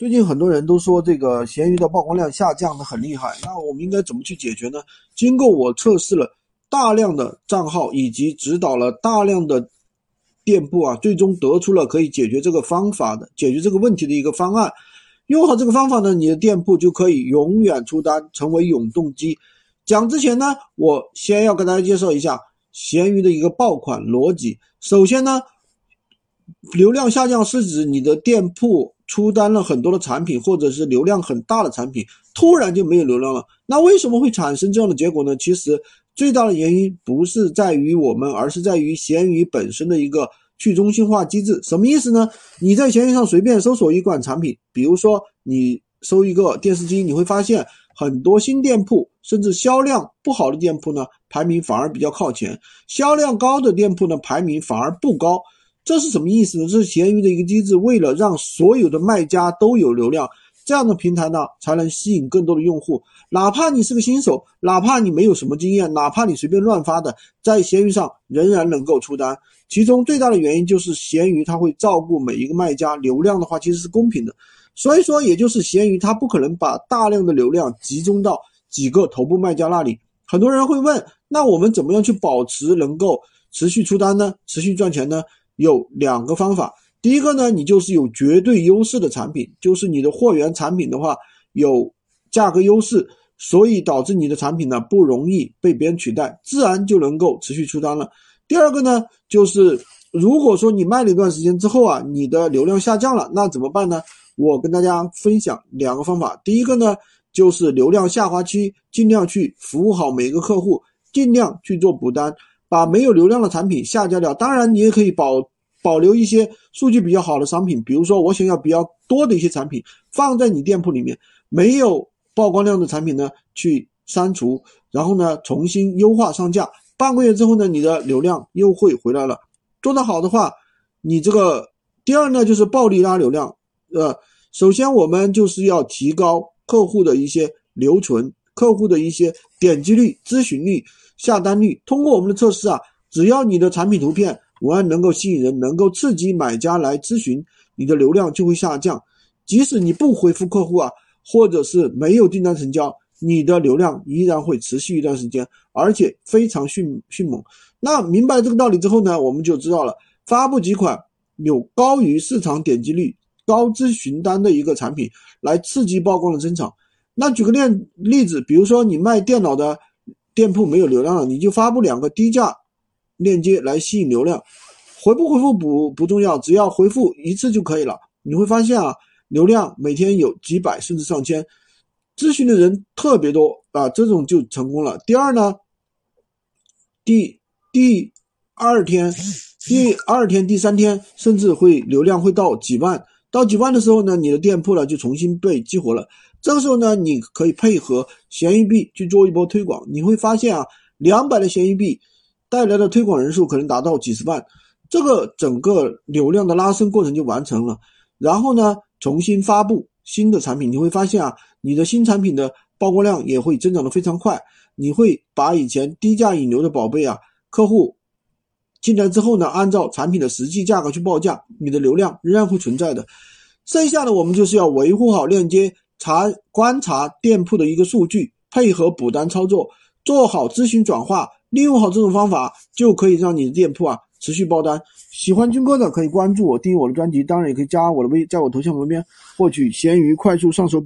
最近很多人都说这个闲鱼的曝光量下降的很厉害，那我们应该怎么去解决呢？经过我测试了大量的账号以及指导了大量的店铺啊，最终得出了可以解决这个方法的解决这个问题的一个方案。用好这个方法呢，你的店铺就可以永远出单，成为永动机。讲之前呢，我先要跟大家介绍一下闲鱼的一个爆款逻辑。首先呢，流量下降是指你的店铺。出单了很多的产品，或者是流量很大的产品，突然就没有流量了。那为什么会产生这样的结果呢？其实最大的原因不是在于我们，而是在于闲鱼本身的一个去中心化机制。什么意思呢？你在闲鱼上随便搜索一款产品，比如说你搜一个电视机，你会发现很多新店铺，甚至销量不好的店铺呢，排名反而比较靠前；销量高的店铺呢，排名反而不高。这是什么意思呢？这是闲鱼的一个机制，为了让所有的卖家都有流量，这样的平台呢才能吸引更多的用户。哪怕你是个新手，哪怕你没有什么经验，哪怕你随便乱发的，在闲鱼上仍然能够出单。其中最大的原因就是闲鱼它会照顾每一个卖家，流量的话其实是公平的。所以说，也就是闲鱼它不可能把大量的流量集中到几个头部卖家那里。很多人会问，那我们怎么样去保持能够持续出单呢？持续赚钱呢？有两个方法，第一个呢，你就是有绝对优势的产品，就是你的货源产品的话有价格优势，所以导致你的产品呢不容易被别人取代，自然就能够持续出单了。第二个呢，就是如果说你卖了一段时间之后啊，你的流量下降了，那怎么办呢？我跟大家分享两个方法，第一个呢，就是流量下滑期尽量去服务好每一个客户，尽量去做补单。把没有流量的产品下架掉，当然你也可以保保留一些数据比较好的商品，比如说我想要比较多的一些产品放在你店铺里面，没有曝光量的产品呢去删除，然后呢重新优化上架，半个月之后呢你的流量又会回来了。做得好的话，你这个第二呢就是暴力拉流量，呃，首先我们就是要提高客户的一些留存。客户的一些点击率、咨询率、下单率，通过我们的测试啊，只要你的产品图片文案能够吸引人，能够刺激买家来咨询，你的流量就会下降。即使你不回复客户啊，或者是没有订单成交，你的流量依然会持续一段时间，而且非常迅迅猛。那明白这个道理之后呢，我们就知道了，发布几款有高于市场点击率、高咨询单的一个产品，来刺激曝光的增长。那举个例例子，比如说你卖电脑的店铺没有流量了，你就发布两个低价链接来吸引流量，回不回复不不重要，只要回复一次就可以了。你会发现啊，流量每天有几百甚至上千，咨询的人特别多啊，这种就成功了。第二呢，第第二天、第二天、第三天，甚至会流量会到几万。到几万的时候呢，你的店铺呢就重新被激活了。这个时候呢，你可以配合闲鱼币去做一波推广。你会发现啊，两百的闲鱼币带来的推广人数可能达到几十万，这个整个流量的拉升过程就完成了。然后呢，重新发布新的产品，你会发现啊，你的新产品的曝光量也会增长的非常快。你会把以前低价引流的宝贝啊，客户。进来之后呢，按照产品的实际价格去报价，你的流量仍然会存在的。剩下的我们就是要维护好链接，查观察店铺的一个数据，配合补单操作，做好咨询转化，利用好这种方法，就可以让你的店铺啊持续爆单。喜欢军哥的可以关注我，订阅我的专辑，当然也可以加我的微，在我头像旁边获取闲鱼快速上手。